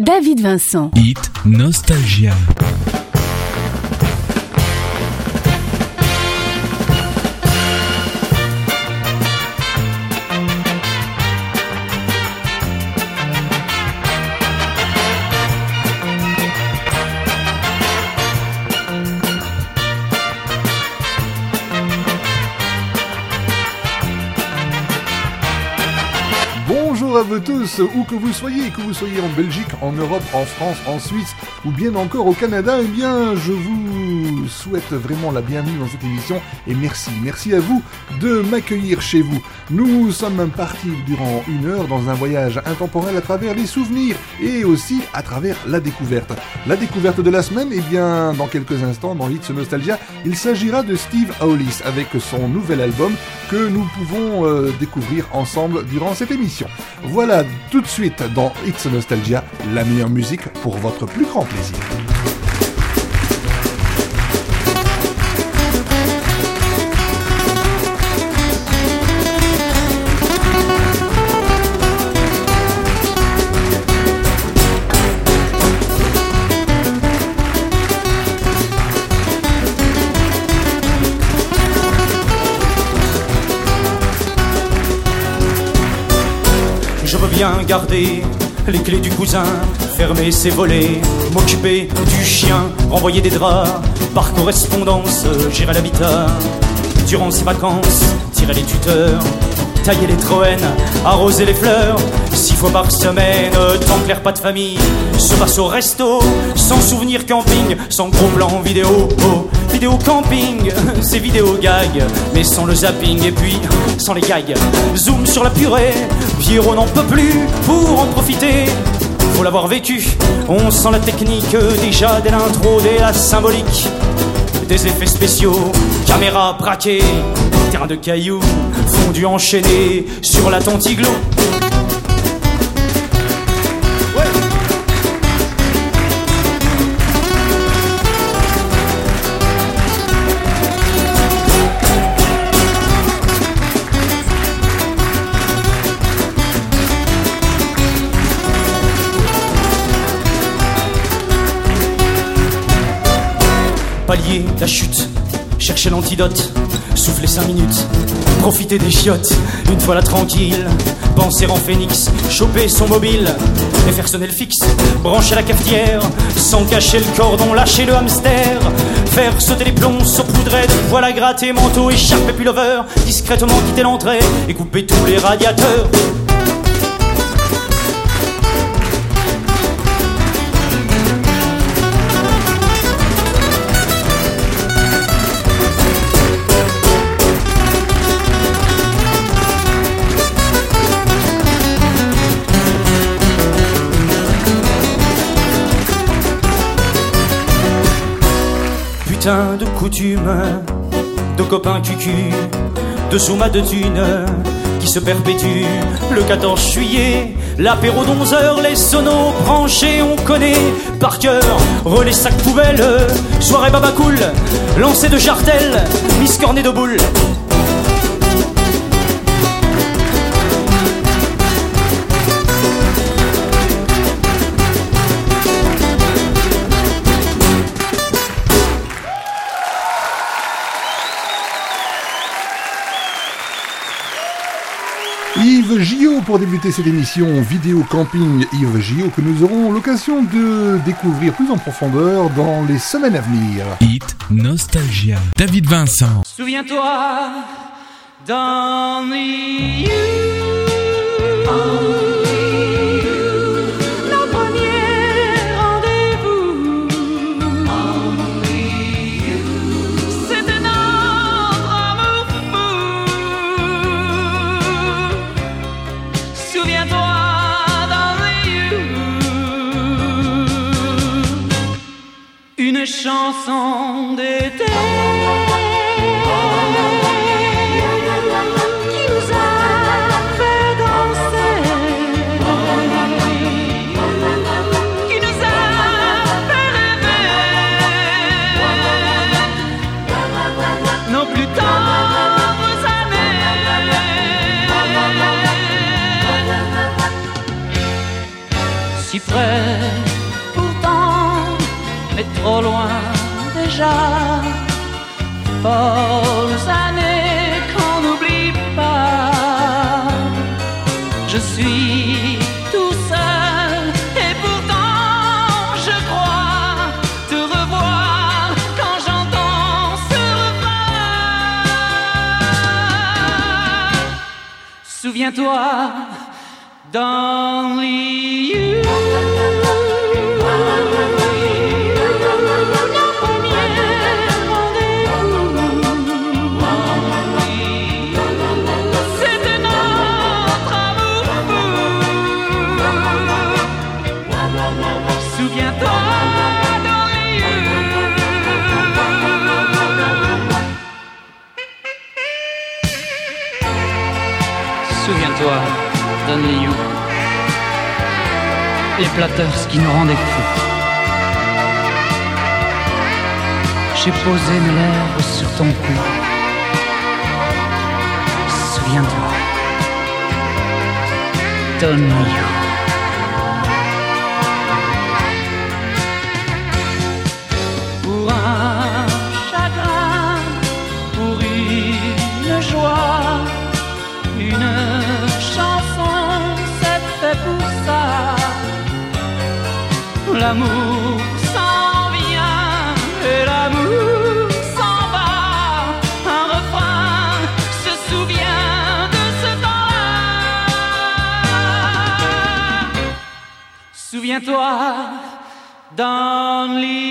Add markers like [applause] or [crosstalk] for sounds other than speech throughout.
David Vincent. Hit Nostalgia. Tous, où que vous soyez, que vous soyez en Belgique, en Europe, en France, en Suisse ou bien encore au Canada, eh bien je vous souhaite vraiment la bienvenue dans cette émission et merci, merci à vous de m'accueillir chez vous. Nous sommes partis durant une heure dans un voyage intemporel à travers les souvenirs et aussi à travers la découverte. La découverte de la semaine, eh bien dans quelques instants dans Hits Nostalgia, il s'agira de Steve Aolis avec son nouvel album que nous pouvons euh, découvrir ensemble durant cette émission. Voilà tout de suite dans It's Nostalgia, la meilleure musique pour votre plus grand plaisir. Garder les clés du cousin, fermer ses volets, m'occuper du chien, renvoyer des draps, par correspondance, gérer l'habitat. Durant ses vacances, tirer les tuteurs, tailler les troènes, arroser les fleurs, six fois par semaine, clair pas de famille, se passe au resto, sans souvenir camping, sans gros plan vidéo. Oh, vidéo camping, [laughs] c'est vidéo gag, mais sans le zapping et puis [laughs] sans les gags. Zoom sur la purée, Pierrot n'en peut plus pour en profiter. Faut l'avoir vécu, on sent la technique déjà dès l'intro, dès la symbolique. Des effets spéciaux, caméra braquée, terrain de cailloux, fondu enchaîné sur la Tantiglo. Pallier la chute, chercher l'antidote, souffler cinq minutes, profiter des chiottes, une fois là tranquille, penser en phénix, choper son mobile. Et faire sonner le fixe, brancher la cafetière, sans cacher le cordon, lâcher le hamster, faire sauter les plombs, saupoudrer de voilà gratter, manteau, écharpe et pullover, discrètement quitter l'entrée. Et couper tous les radiateurs. De coutume, de copains cucu, de souma de thunes qui se perpétue. Le 14 juillet, l'apéro d'11 heures, les sonos branchés, on connaît par cœur. Relais sac poubelle, soirée baba cool, lancer de jartel, miss cornet de boule. Pour débuter cette émission Vidéo Camping Yves Gio que nous aurons l'occasion de découvrir plus en profondeur dans les semaines à venir. Hit Nostalgia. David Vincent. Souviens-toi You. You. Une Années qu'on n'oublie pas. Je suis tout seul et pourtant je crois te revoir quand j'entends ce refrain. Souviens-toi. Nos Les platters qui nous rendaient fous. J'ai posé mes lèvres sur ton cou. Souviens-toi d'Only L'amour s'en vient et l'amour s'en va. Un refrain se souvient de ce temps-là. Souviens-toi d'Only You.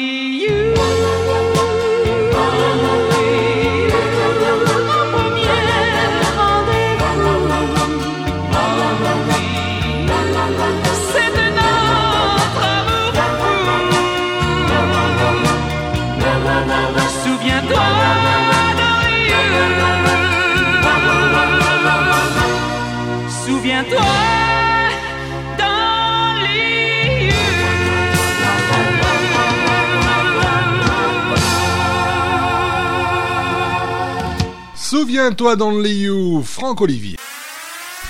Souviens-toi dans le You, Franck Olivier.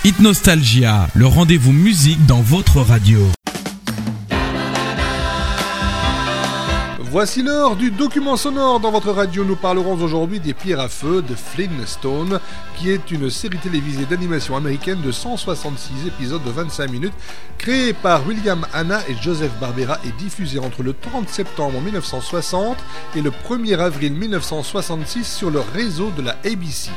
Hit Nostalgia, le rendez-vous musique dans votre radio. Voici l'heure du document sonore dans votre radio. Nous parlerons aujourd'hui des Pierres à feu de Flintstone, qui est une série télévisée d'animation américaine de 166 épisodes de 25 minutes, créée par William Hanna et Joseph Barbera et diffusée entre le 30 septembre 1960 et le 1er avril 1966 sur le réseau de la ABC.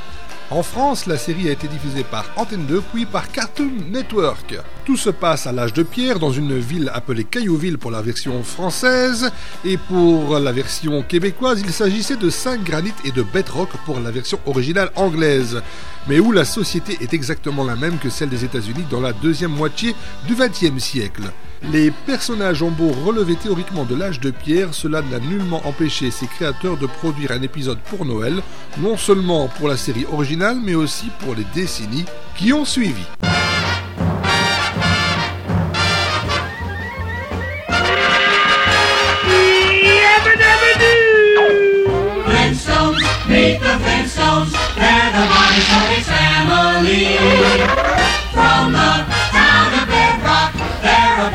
En France, la série a été diffusée par Antenne 2 puis par Cartoon Network. Tout se passe à l'âge de pierre dans une ville appelée Caillouville pour la version française et pour la version québécoise, il s'agissait de 5 granit et de bedrock pour la version originale anglaise, mais où la société est exactement la même que celle des États-Unis dans la deuxième moitié du XXe siècle. Les personnages ont beau relever théoriquement de l'âge de pierre, cela n'a nullement empêché ses créateurs de produire un épisode pour Noël, non seulement pour la série originale, mais aussi pour les décennies qui ont suivi.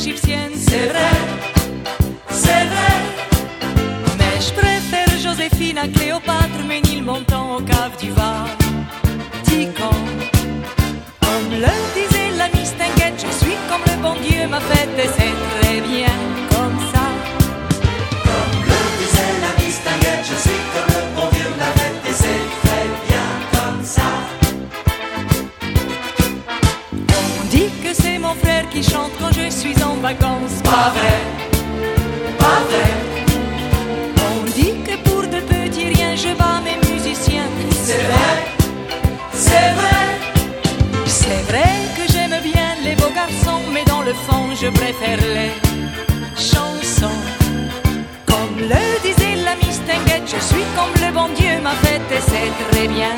C'est vrai, c'est vrai. Mais je préfère Joséphine à Cléopâtre, Ménil montant au cave du Vatican. Comme le disait la Miss Tinguette, je suis comme le bon Dieu m'a fait et vacances. Pas vrai, pas vrai. On dit que pour de petits riens, je bats mes musiciens. C'est vrai, c'est vrai. C'est vrai que j'aime bien les beaux garçons, mais dans le fond, je préfère les chansons. Comme le disait l'ami Stenguet, je suis comme le bon Dieu m'a fait et c'est très bien.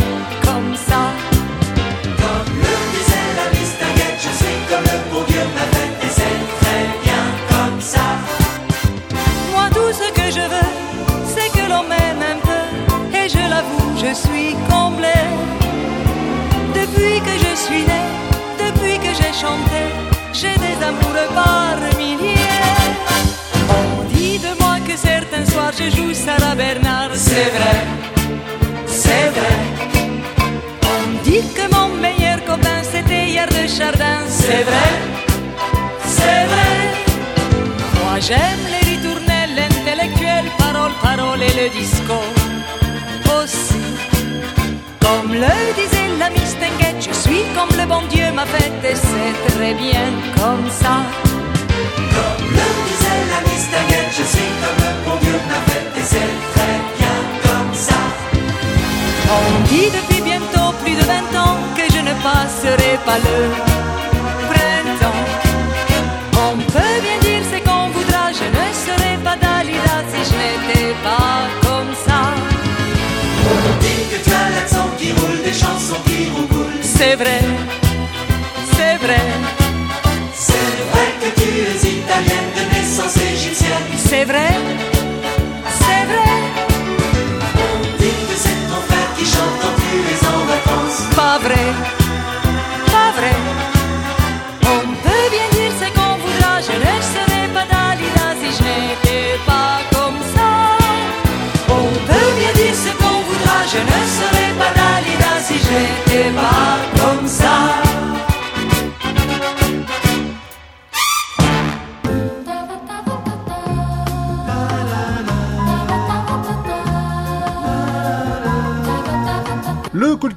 Depuis que j'ai chanté, j'ai des amoureux par milliers. On dit de moi que certains soirs je joue Sarah Bernard, c'est vrai, c'est vrai. On dit que mon meilleur copain c'était hier de Chardin, c'est vrai, c'est vrai. Moi j'aime les ritournelles, l'intellectuel, parole, parole et le disco aussi. Comme le disait la Mistinguette, je suis comme le bon Dieu m'a fait et c'est très bien comme ça. Comme le disait la Mistinguette, je suis comme le bon Dieu m'a fait et c'est très bien comme ça. On dit depuis bientôt plus de 20 ans que je ne passerai pas le C'est vrai, c'est vrai, C'est vrai que tu es italienne de naissance égyptienne. c'est vrai, c'est vrai. On dit que c'est ton frère qui chante quand tu es en vacances. Pas vrai, pas vrai. On peut bien dire ce qu'on voudra, je ne serais pas Dalida si je n'étais pas comme ça. On peut bien dire ce qu'on voudra, je ne serais pas Dalida si je n'étais pas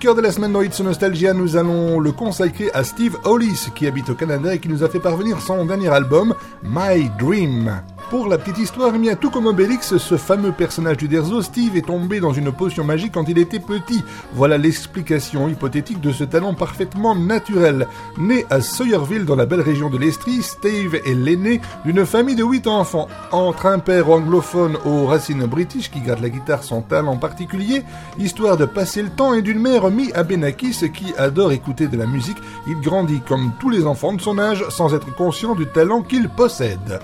cœur de la semaine dans It's Nostalgia, nous allons le consacrer à Steve Hollis, qui habite au Canada et qui nous a fait parvenir son dernier album, My Dream. Pour la petite histoire, bien, tout comme Obélix, ce fameux personnage du Derzo, Steve est tombé dans une potion magique quand il était petit. Voilà l'explication hypothétique de ce talent parfaitement naturel. Né à Sawyerville dans la belle région de l'Estrie, Steve est l'aîné d'une famille de 8 enfants. Entre un père anglophone aux racines british qui garde la guitare son talent particulier, histoire de passer le temps, et d'une mère mi Abenakis qui adore écouter de la musique, il grandit comme tous les enfants de son âge sans être conscient du talent qu'il possède.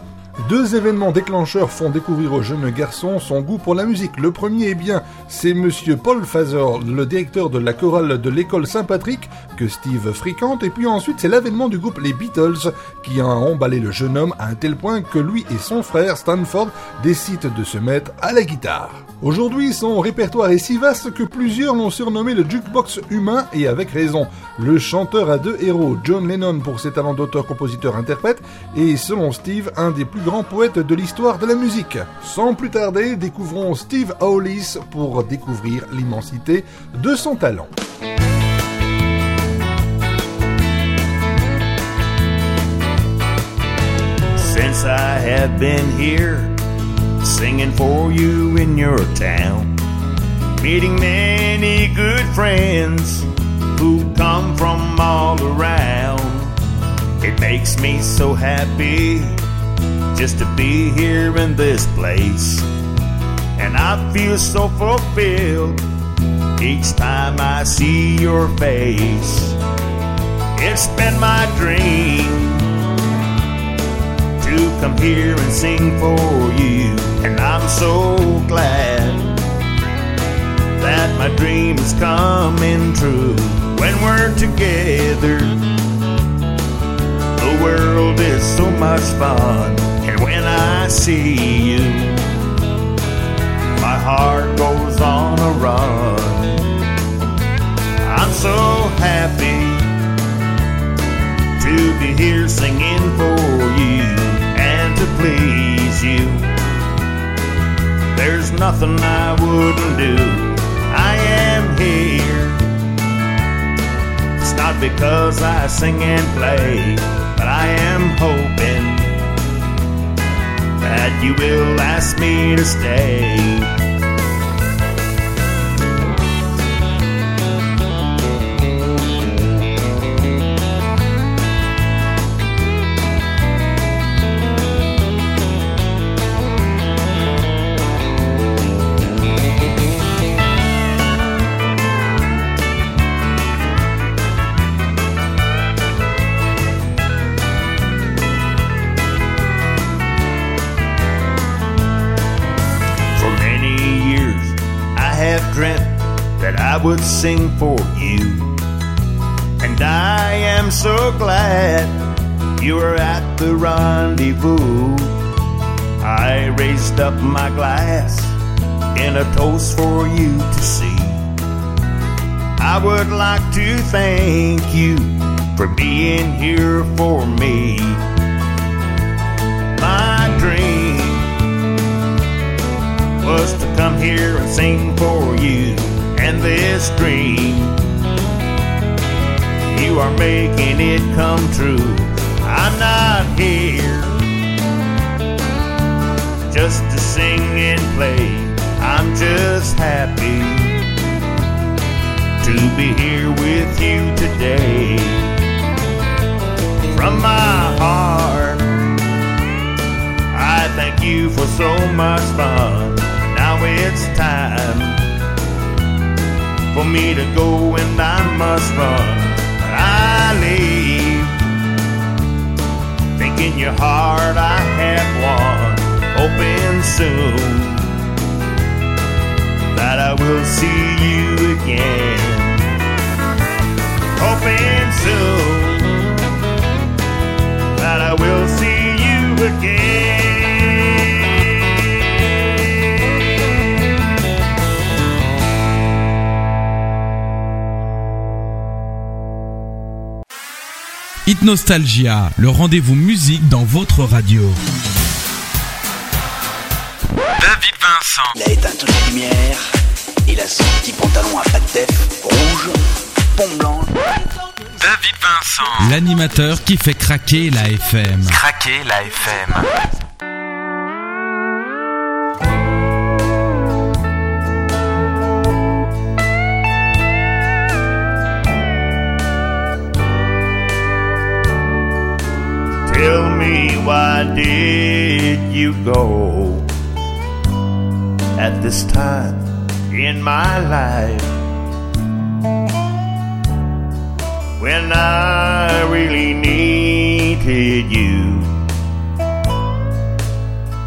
Deux événements déclencheurs font découvrir au jeune garçon son goût pour la musique. Le premier, eh bien, c'est monsieur Paul Fazer, le directeur de la chorale de l'école Saint-Patrick, que Steve fréquente, et puis ensuite c'est l'avènement du groupe Les Beatles, qui a emballé le jeune homme à un tel point que lui et son frère Stanford décident de se mettre à la guitare. Aujourd'hui, son répertoire est si vaste que plusieurs l'ont surnommé le jukebox humain, et avec raison. Le chanteur a deux héros, John Lennon pour ses talents d'auteur, compositeur, interprète, et selon Steve, un des plus grands poètes de l'histoire de la musique. Sans plus tarder, découvrons Steve Hollis pour découvrir l'immensité de son talent. Since I have been here, singing for you in your town, meeting many good friends who come from all around. It makes me so happy just to be here in this place. And I feel so fulfilled each time I see your face. It's been my dream to come here and sing for you. And I'm so glad that my dream is coming true. When we're together, the world is so much fun. When I see you, my heart goes on a run. I'm so happy to be here singing for you and to please you. There's nothing I wouldn't do. I am here. It's not because I sing and play, but I am hoping that you will ask me to stay. Would sing for you. And I am so glad you are at the rendezvous. I raised up my glass in a toast for you to see. I would like to thank you for being here for me. My dream was to come here and sing for you, and this dream, you are making it come true. I'm not here just to sing and play. I'm just happy to be here with you today. From my heart, I thank you for so much fun. Now it's time for me to go and I must run. I leave, thinking your heart I have won. Hoping soon that I will see you again. Hoping soon that I will see you again. Nostalgia, le rendez-vous musique dans votre radio. David Vincent. Il a éteint toutes les lumières. Il a son petit pantalon à def, rouge, pont blanc. David Vincent. L'animateur qui fait craquer la FM. Craquer la FM. Tell me why did you go at this time in my life? When I really needed you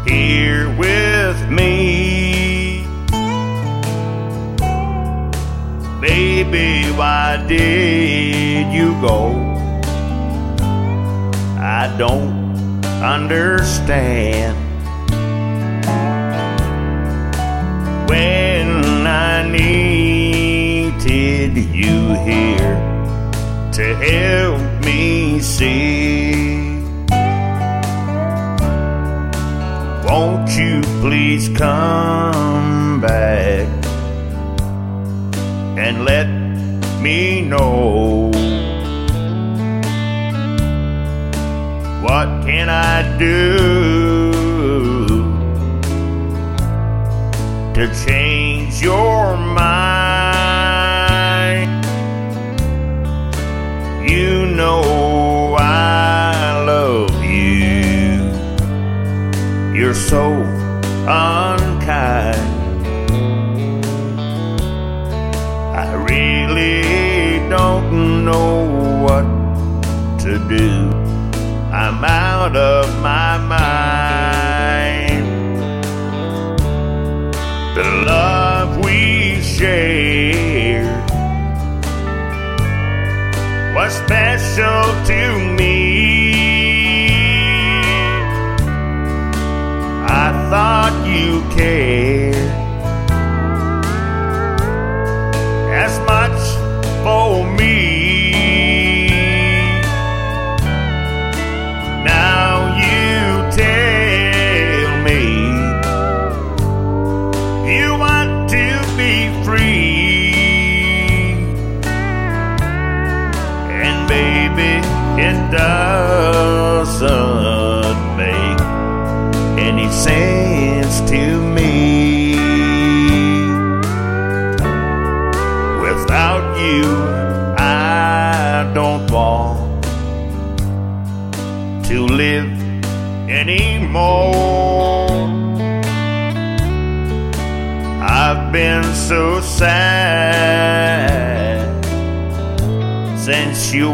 here with me. Baby why did you go I don't understand. When I needed you here to help me see. Won't you please come back and let me know? What can I do to change your mind? You know I love you. You're so unkind. Out of my mind. The love we shared was special to me. I thought you cared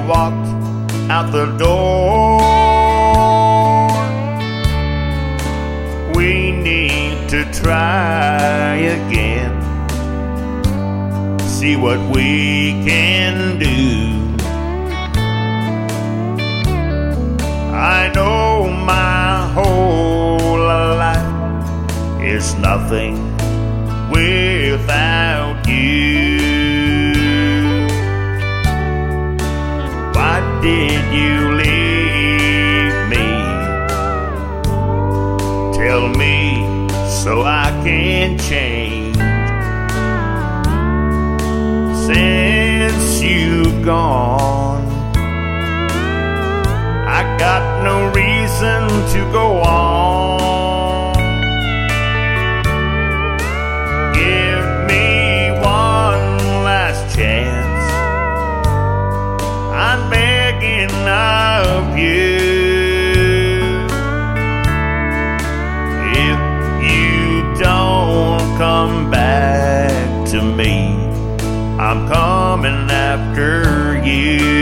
walked out the door. We need to try again see what we can do. I know my whole life is nothing without you. Gone, I got no reason to go on. Give me one last chance. I'm begging of you. If you don't come back to me, I'm coming after you.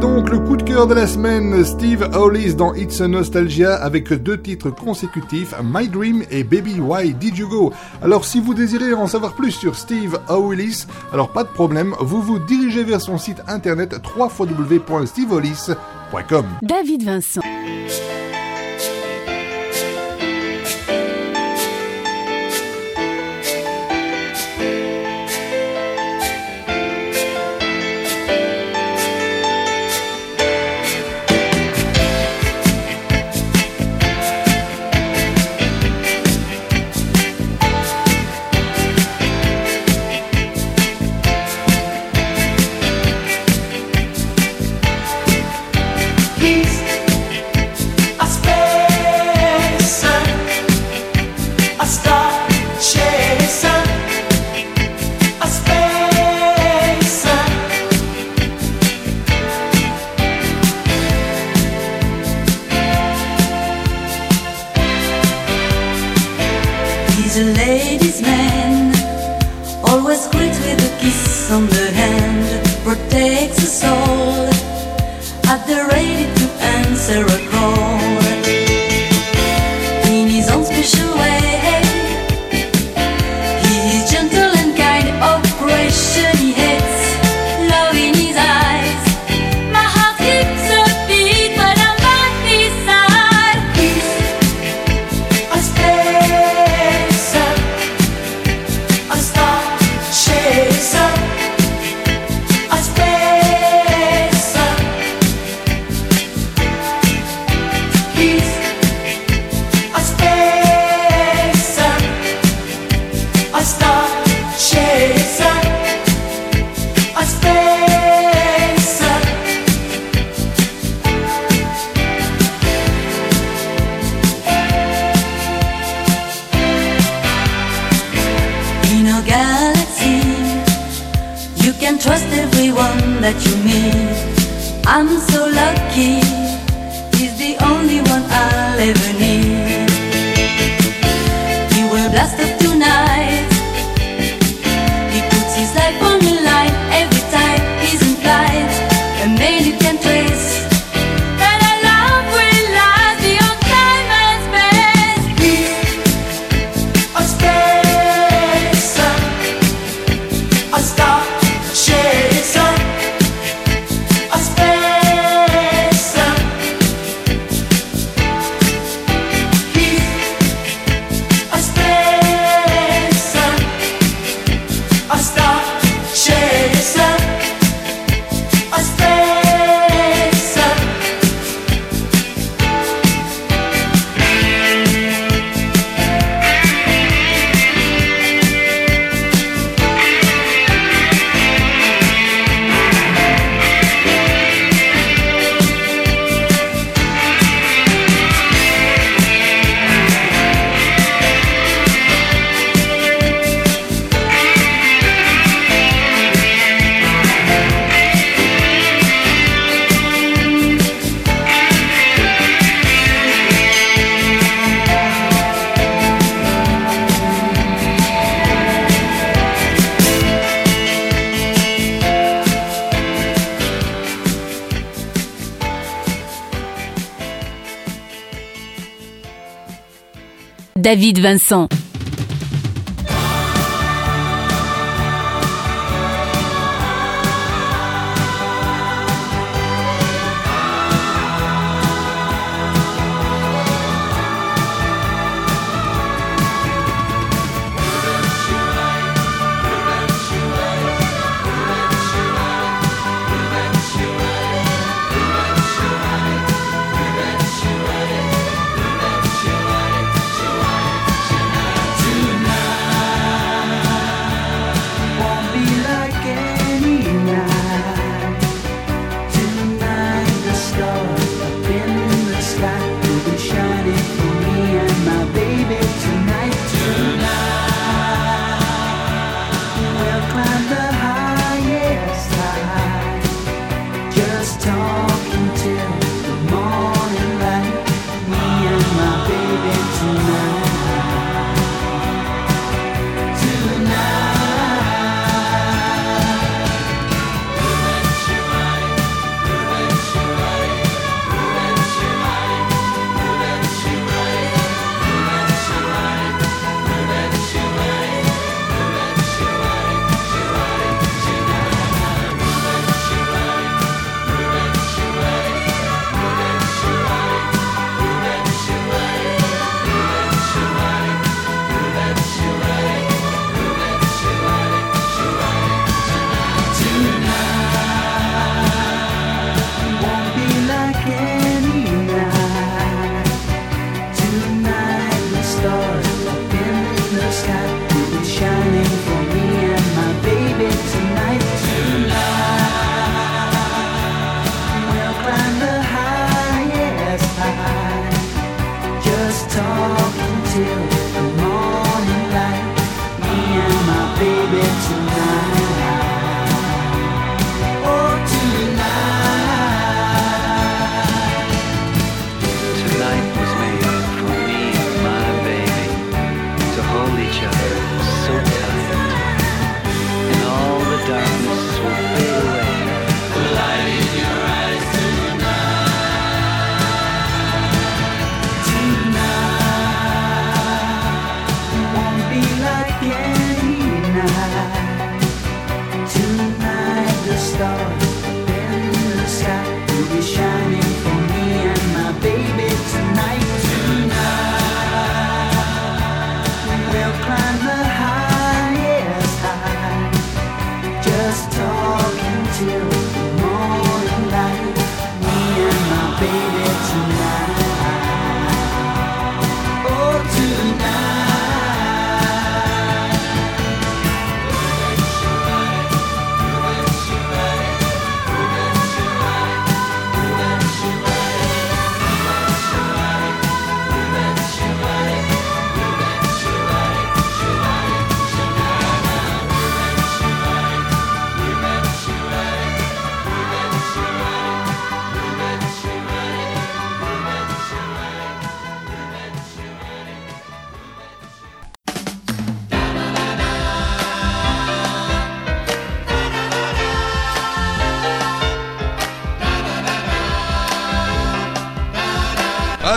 Donc le coup de cœur de la semaine, Steve Hollis dans It's a Nostalgia avec deux titres consécutifs, My Dream et Baby Why Did You Go. Alors si vous désirez en savoir plus sur Steve Hollis, alors pas de problème, vous vous dirigez vers son site internet www.stevehollis.com. David Vincent. David Vincent.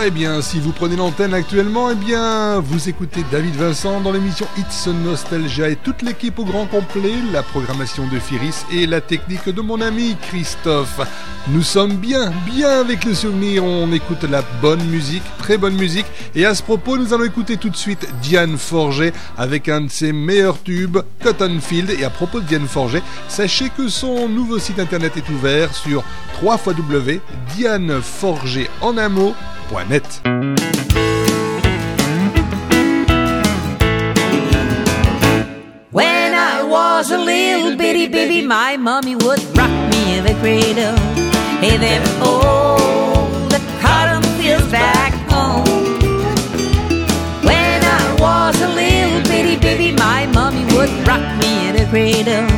Eh bien, si vous prenez l'antenne actuellement, eh bien, vous écoutez David Vincent dans l'émission It's Nostalgia et toute l'équipe au grand complet, la programmation de Firis et la technique de mon ami Christophe. Nous sommes bien, bien avec le souvenir, on écoute la bonne musique, très bonne musique, et à ce propos, nous allons écouter tout de suite Diane Forget avec un de ses meilleurs tubes, Cotton Field, et à propos de Diane Forget, sachez que son nouveau site internet est ouvert sur www.dianeforget en un mot net. When my mommy would rock me in the cradle. Hey, them old the cotton fields back home. When I was a little baby, my mommy would rock me in the cradle.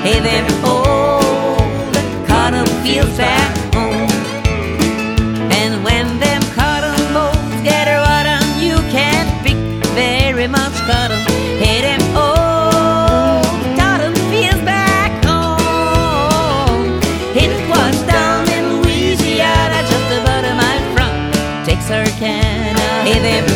Hey, them old cotton fields back Texarkana. Hey,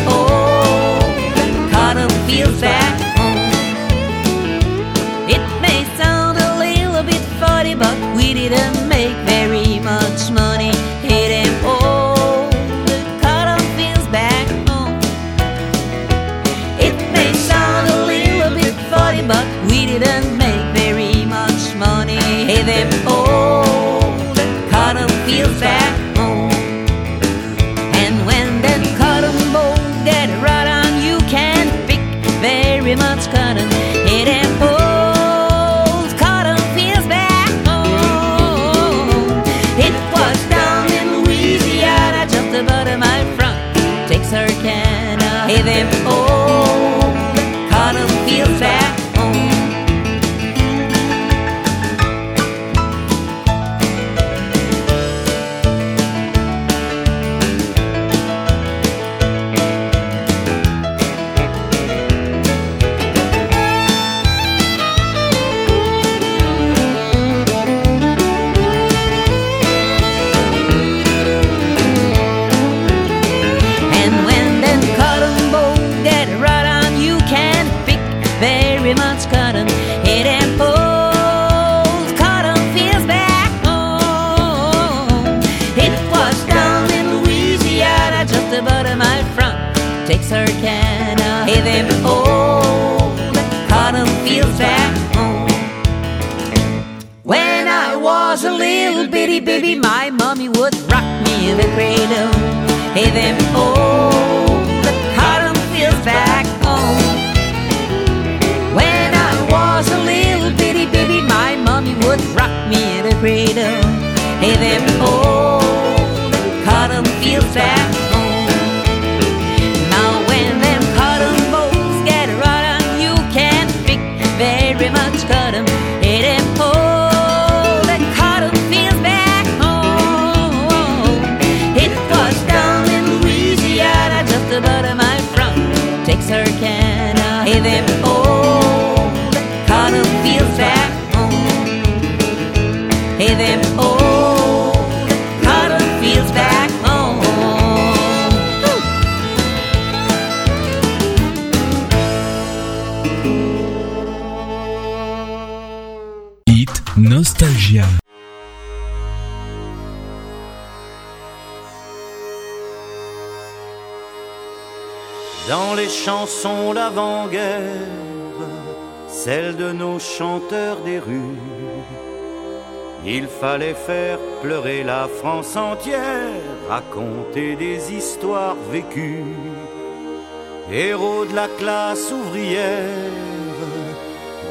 chanteurs des rues, il fallait faire pleurer la France entière, raconter des histoires vécues. Héros de la classe ouvrière,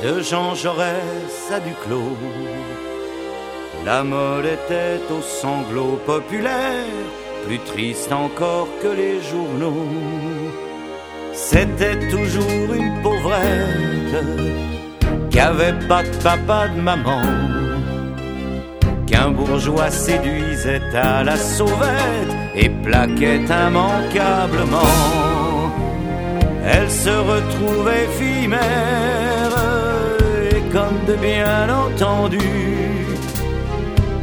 de Jean Jaurès à Duclos. La mode était aux sanglots populaires, plus triste encore que les journaux. C'était toujours une pauvrette qui avait pas de papa de maman, qu'un bourgeois séduisait à la sauvette et plaquait immanquablement. Elle se retrouvait fille mère et comme de bien entendu,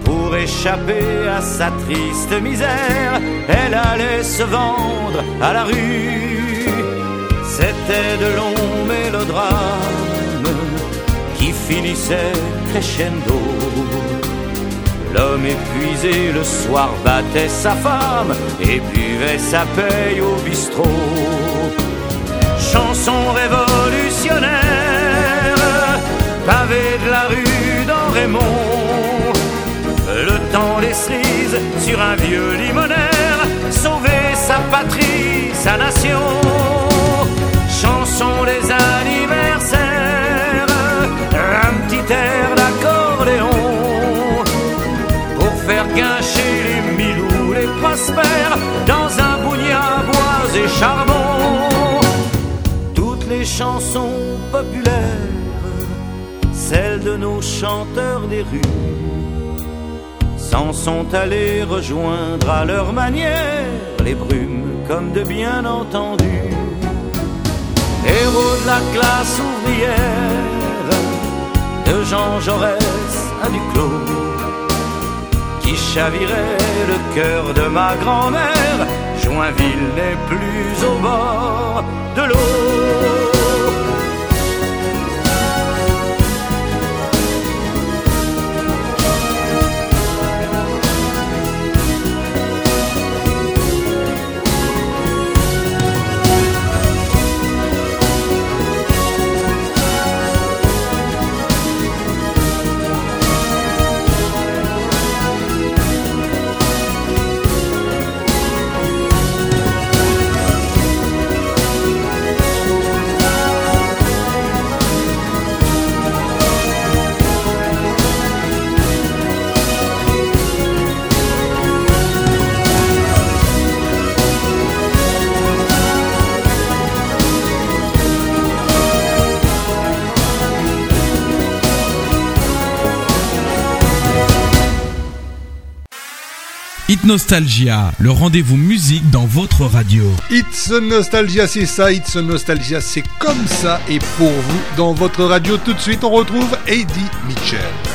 pour échapper à sa triste misère, elle allait se vendre à la rue. C'était de longs mélodrames qui finissaient crescendo. L'homme épuisé le soir battait sa femme et buvait sa paye au bistrot. Chanson révolutionnaire, pavé de la rue dans Raymond. Le temps les cerises sur un vieux limonaire, sauver sa patrie, sa nation. Chanson des anniversaires, guincher les milous, les prospères dans un bougnat bois et charbon. Toutes les chansons populaires, celles de nos chanteurs des rues, s'en sont allés rejoindre à leur manière les brumes comme de bien entendu. Héros de la classe ouvrière, de Jean Jaurès à Duclos, chavirait le cœur de ma grand-mère. Joinville n'est plus au bord de l'eau. Nostalgia, le rendez-vous musique dans votre radio. It's Nostalgia, c'est ça, It's Nostalgia, c'est comme ça, et pour vous, dans votre radio, tout de suite, on retrouve Eddie Mitchell.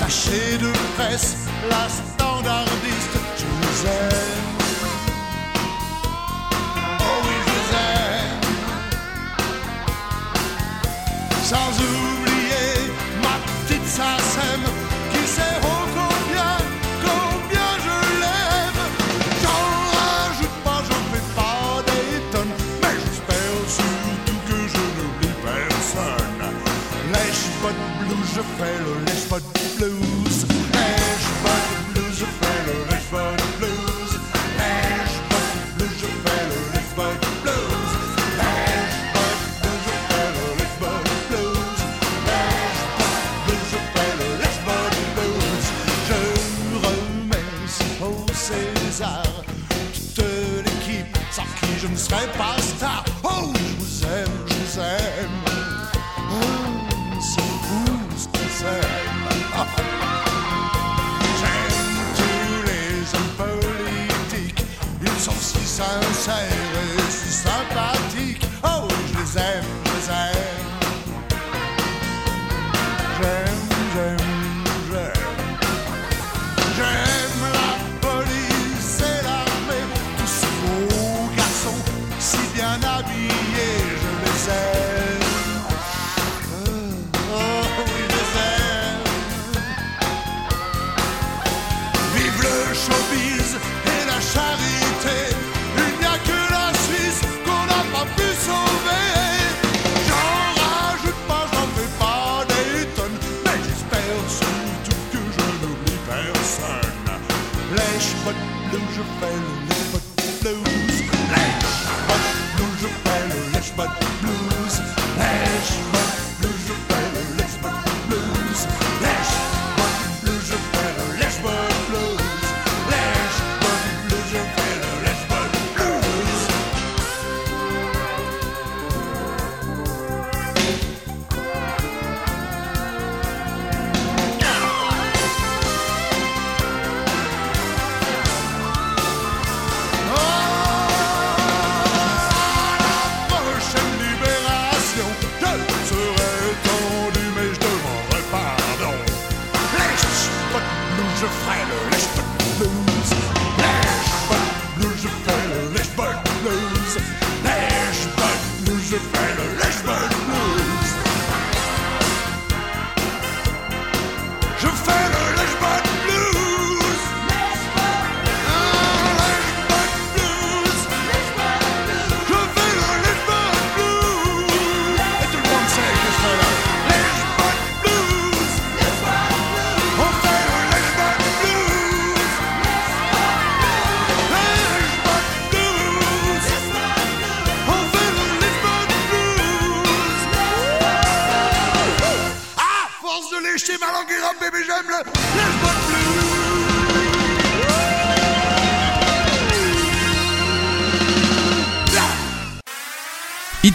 L'attaché de presse, la standardiste. Je les aime. Oh oui, je les aime. Sans oublier ma petite Sassem qui sait oh combien, combien je l'aime. J'en rajoute pas, j'en fais pas des tonnes, mais j'espère surtout que je n'oublie personne. Lèche-bot blues, je fais le lèche-bot je fais au César. Toute l'équipe sans qui je ne serais pas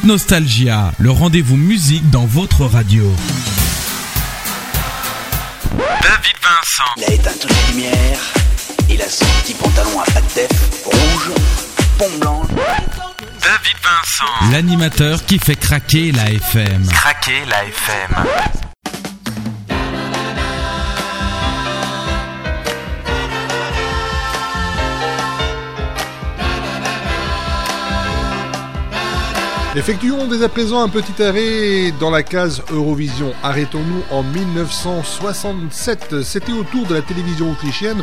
Nostalgia, le rendez-vous musique dans votre radio. David Vincent. Il a éteint toutes les lumières. Il a son petit pantalon à pattes def rouge, pompe blanche. David Vincent. L'animateur qui fait craquer la FM. Craquer la FM. Effectuons dès à présent un petit arrêt dans la case Eurovision. Arrêtons-nous en 1967. C'était au tour de la télévision autrichienne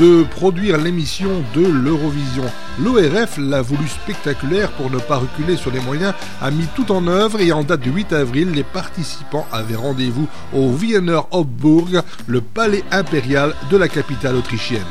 de produire l'émission de l'Eurovision. L'ORF l'a voulu spectaculaire pour ne pas reculer sur les moyens, a mis tout en œuvre et en date du 8 avril, les participants avaient rendez-vous au Wiener Hofburg, le palais impérial de la capitale autrichienne.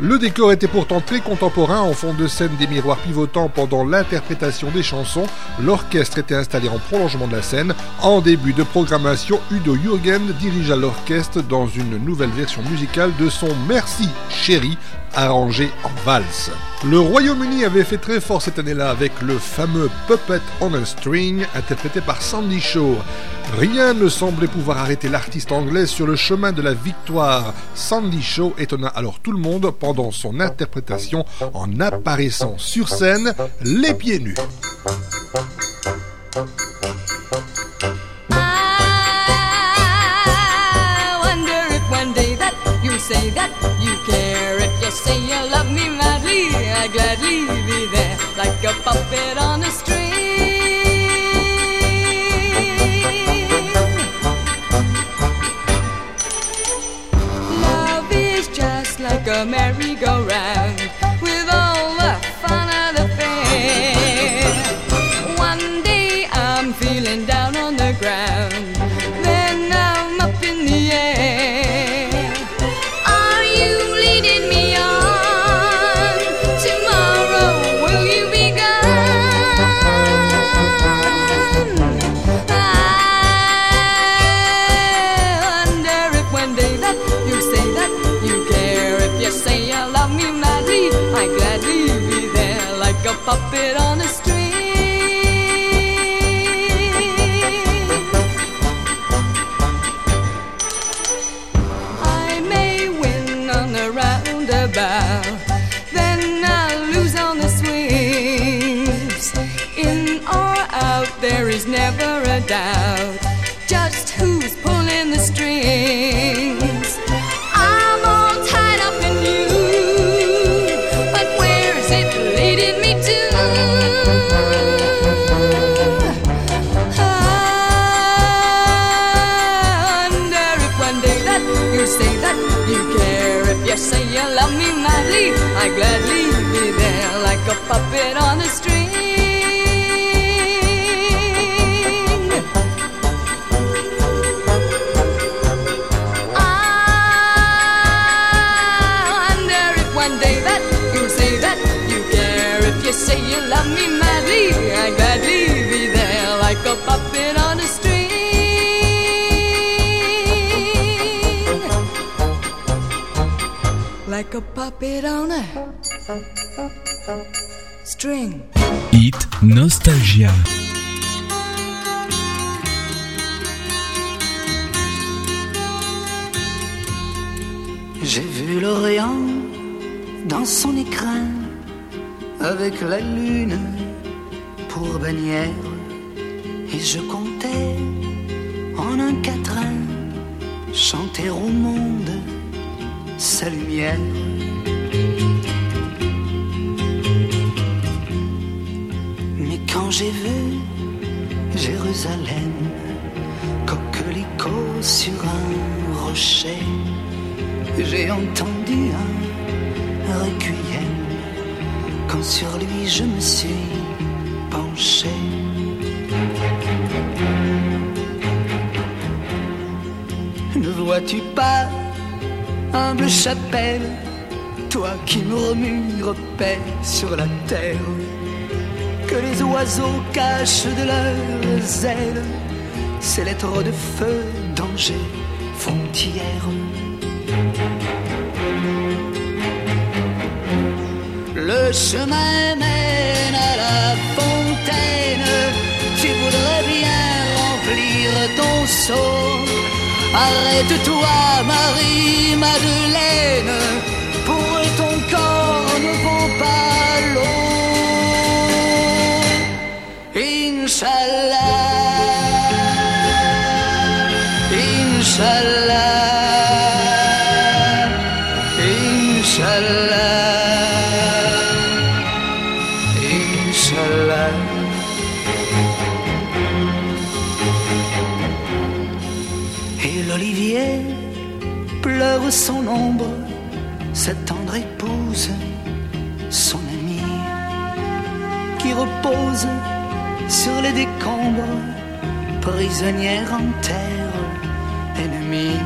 Le décor était pourtant très contemporain en fond de scène des miroirs pivotants pendant l'interprétation des chansons. L'orchestre était installé en prolongement de la scène. En début de programmation, Udo Jürgen dirigea l'orchestre dans une nouvelle version musicale de son Merci chérie arrangé en valse. Le Royaume-Uni avait fait très fort cette année-là avec le fameux Puppet on a String interprété par Sandy Shaw. Rien ne semblait pouvoir arrêter l'artiste anglaise sur le chemin de la victoire. Sandy Shaw étonna alors tout le monde pendant son interprétation en apparaissant sur scène les pieds nus. Mary. Madly, I gladly be there like a puppet on Hit Nostalgia. J'ai vu l'Orient dans son écrin avec la lune pour bannière et je comptais en un quatrain chanter au monde sa lumière. Quand j'ai vu Jérusalem, coquelicot sur un rocher, j'ai entendu un requiem quand sur lui je me suis penché. Ne vois-tu pas, humble chapelle, toi qui murmures paix sur la terre, que les oiseaux cachent de leurs ailes ces lettres de feu, danger, frontière. Le chemin mène à la fontaine. Tu voudrais bien remplir ton seau. Arrête-toi, Marie-Madeleine. Prisonnière en terre ennemie.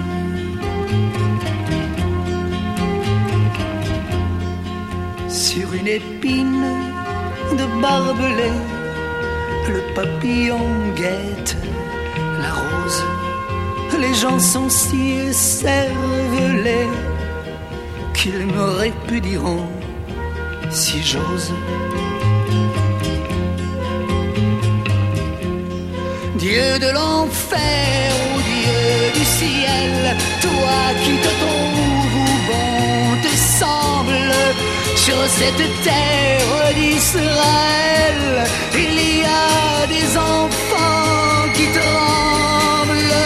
Sur une épine de barbelé, le papillon guette la rose. Les gens sont si cervelés qu'ils me répudieront si j'ose. Dieu de l'enfer, ô Dieu du ciel, toi qui te trouves où bon te semble, sur cette terre d'Israël, il y a des enfants qui tremblent.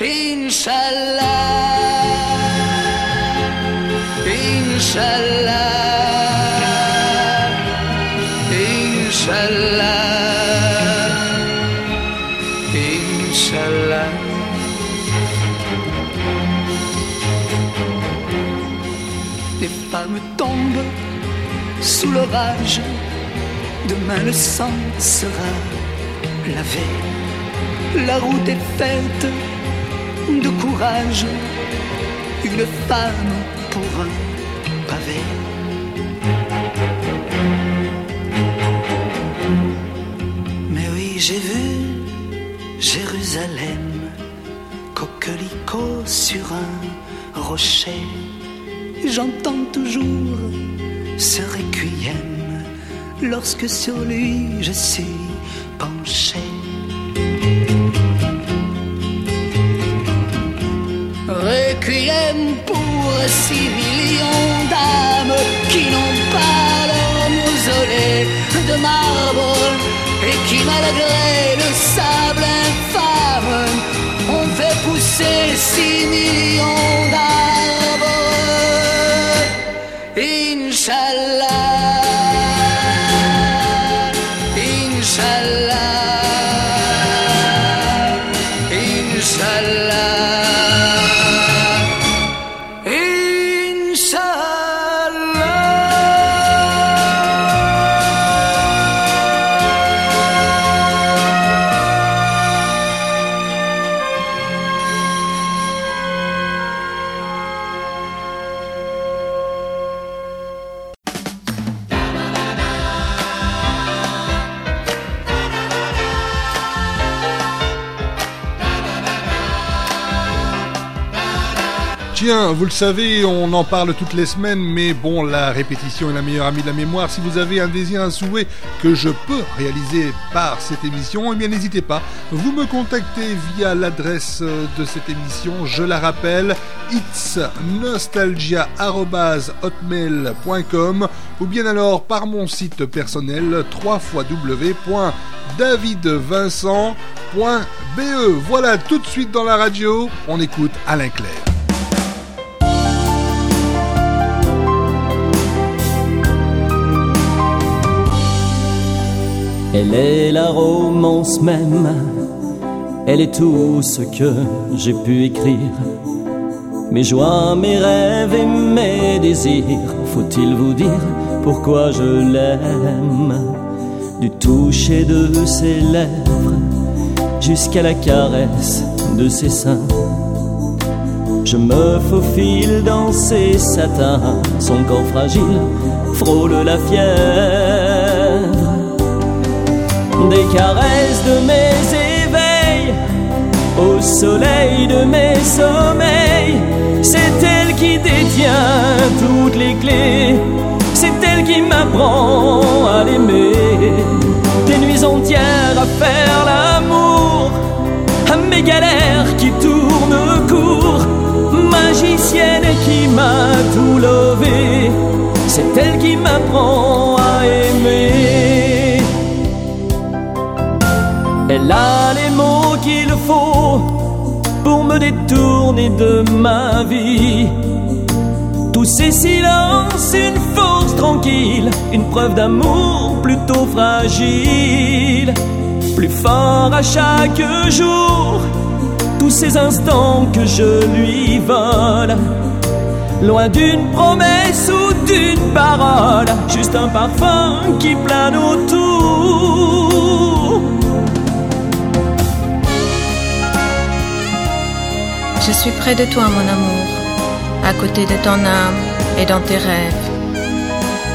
Inch'Allah, Tombent sous l'orage. Demain le sang sera lavé. La route est faite de courage. Une femme pour un pavé. Mais oui, j'ai vu Jérusalem, coquelicot sur un rocher. J'entends toujours ce requiem lorsque sur lui je suis penché. Requiem pour six millions d'âmes qui n'ont pas leur mausolée de marbre et qui malgré le sable infâme ont fait pousser six millions vous le savez, on en parle toutes les semaines, mais bon, la répétition est la meilleure amie de la mémoire. Si vous avez un désir, un souhait que je peux réaliser par cette émission, eh bien n'hésitez pas. Vous me contactez via l'adresse de cette émission, je la rappelle, itsnostalgia.hotmail.com ou bien alors par mon site personnel www.davidvincent.be. Voilà, tout de suite dans la radio, on écoute Alain Clair. Elle est la romance même, elle est tout ce que j'ai pu écrire. Mes joies, mes rêves et mes désirs, faut-il vous dire pourquoi je l'aime? Du toucher de ses lèvres jusqu'à la caresse de ses seins. Je me faufile dans ses satins, son corps fragile frôle la fièvre des caresses de mes éveils, au soleil de mes sommeils. C'est elle qui détient toutes les clés, c'est elle qui m'apprend à l'aimer. Des nuits entières à faire l'amour, à mes galères qui tournent court, magicienne qui m'a tout levé. C'est elle qui m'apprend à aimer. Me de ma vie. Tous ces silences, une force tranquille, une preuve d'amour plutôt fragile. Plus fort à chaque jour, tous ces instants que je lui vole. Loin d'une promesse ou d'une parole, juste un parfum qui plane autour. Je suis près de toi, mon amour, à côté de ton âme et dans tes rêves.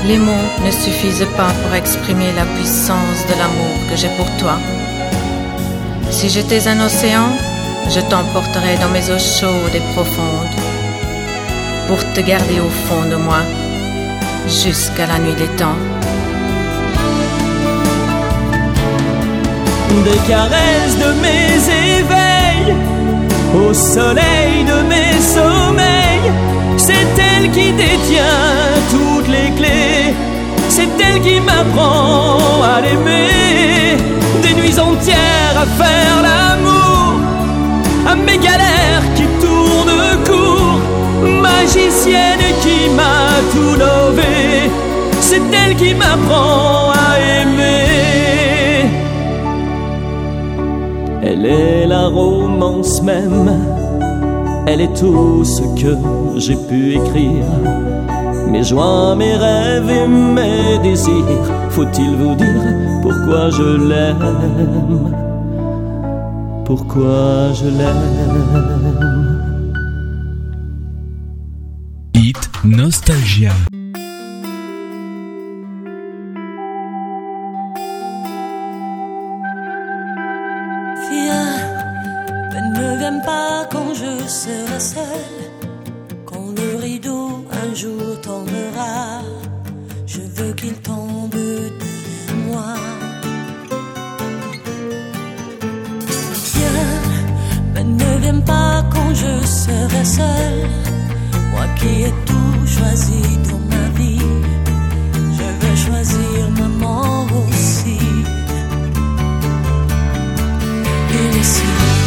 Les mots ne suffisent pas pour exprimer la puissance de l'amour que j'ai pour toi. Si j'étais un océan, je t'emporterais dans mes eaux chaudes et profondes pour te garder au fond de moi jusqu'à la nuit des temps. Des caresses de mes éveils, au soleil de mes sommeils, c'est elle qui détient toutes les clés, c'est elle qui m'apprend à l'aimer, des nuits entières à faire l'amour, à mes galères qui tournent court, magicienne qui m'a tout lové, c'est elle qui m'apprend Elle est la romance même, elle est tout ce que j'ai pu écrire. Mes joies, mes rêves et mes désirs, faut-il vous dire pourquoi je l'aime? Pourquoi je l'aime? Nostalgia. Seule. Quand le rideau un jour tombera, je veux qu'il tombe de moi. Viens, mais ne viens pas quand je serai seule. Moi qui ai tout choisi dans ma vie, je veux choisir ma mort aussi. Il est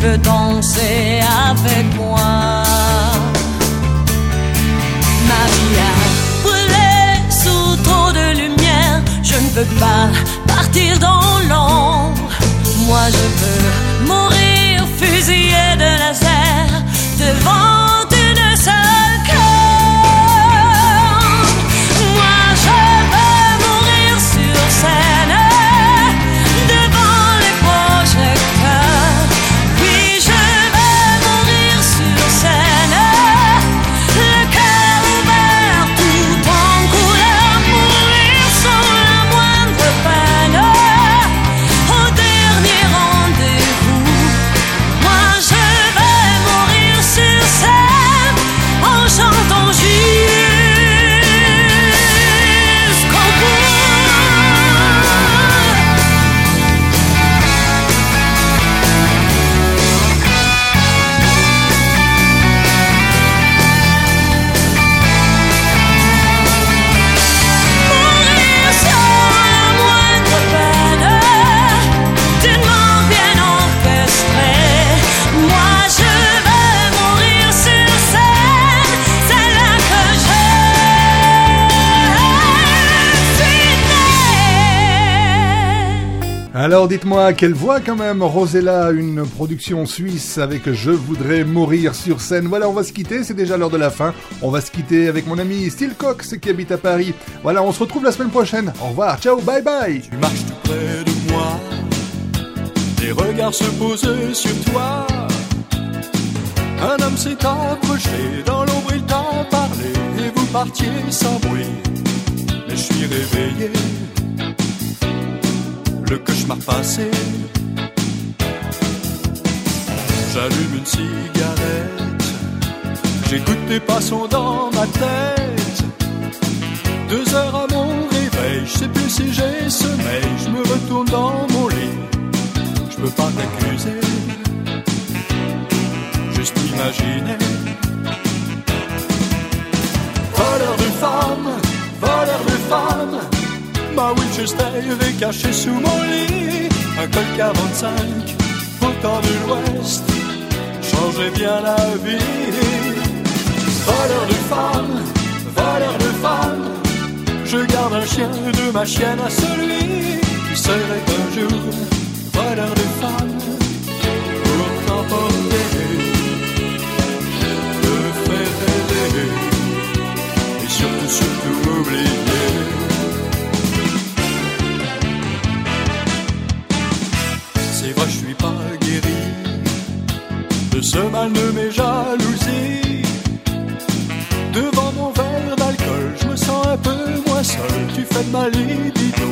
veux danser avec moi. Ma vie a brûlé sous trop de lumière. Je ne veux pas partir dans l'ombre. Moi je veux mourir fusillé de laser devant Alors dites-moi, quelle voix quand même? Rosella, une production suisse avec Je voudrais mourir sur scène. Voilà, on va se quitter, c'est déjà l'heure de la fin. On va se quitter avec mon ami Steel Cox qui habite à Paris. Voilà, on se retrouve la semaine prochaine. Au revoir, ciao, bye bye Tu marches tout près de moi, des regards se posent sur toi. Un homme s'est approché, dans l'ombre il t'a parlé, et vous partiez sans bruit. Mais je suis réveillé, le cauchemar passé. J'allume une cigarette, j'écoute tes passons dans ma tête. Deux heures à mon réveil, je sais plus si j'ai sommeil, je me retourne dans mon lit. Je peux pas t'accuser, juste imaginer. Voleur de femmes, voleur de femmes, ma Winchester est cachée sous mon lit. Un col 45, au temps de l'Ouest, changeait bien la vie. Voleur de femmes, voleur de femmes, je garde un chien de ma chienne à celui qui serait un jour voleur de femmes pour t'emporter, te faire rêver et surtout, surtout oublier. C'est vrai, je suis pas guéri de ce mal de mes jalousies. Devant mon verre d'alcool, je me sens un peu moins seul. Tu fais de ma libido,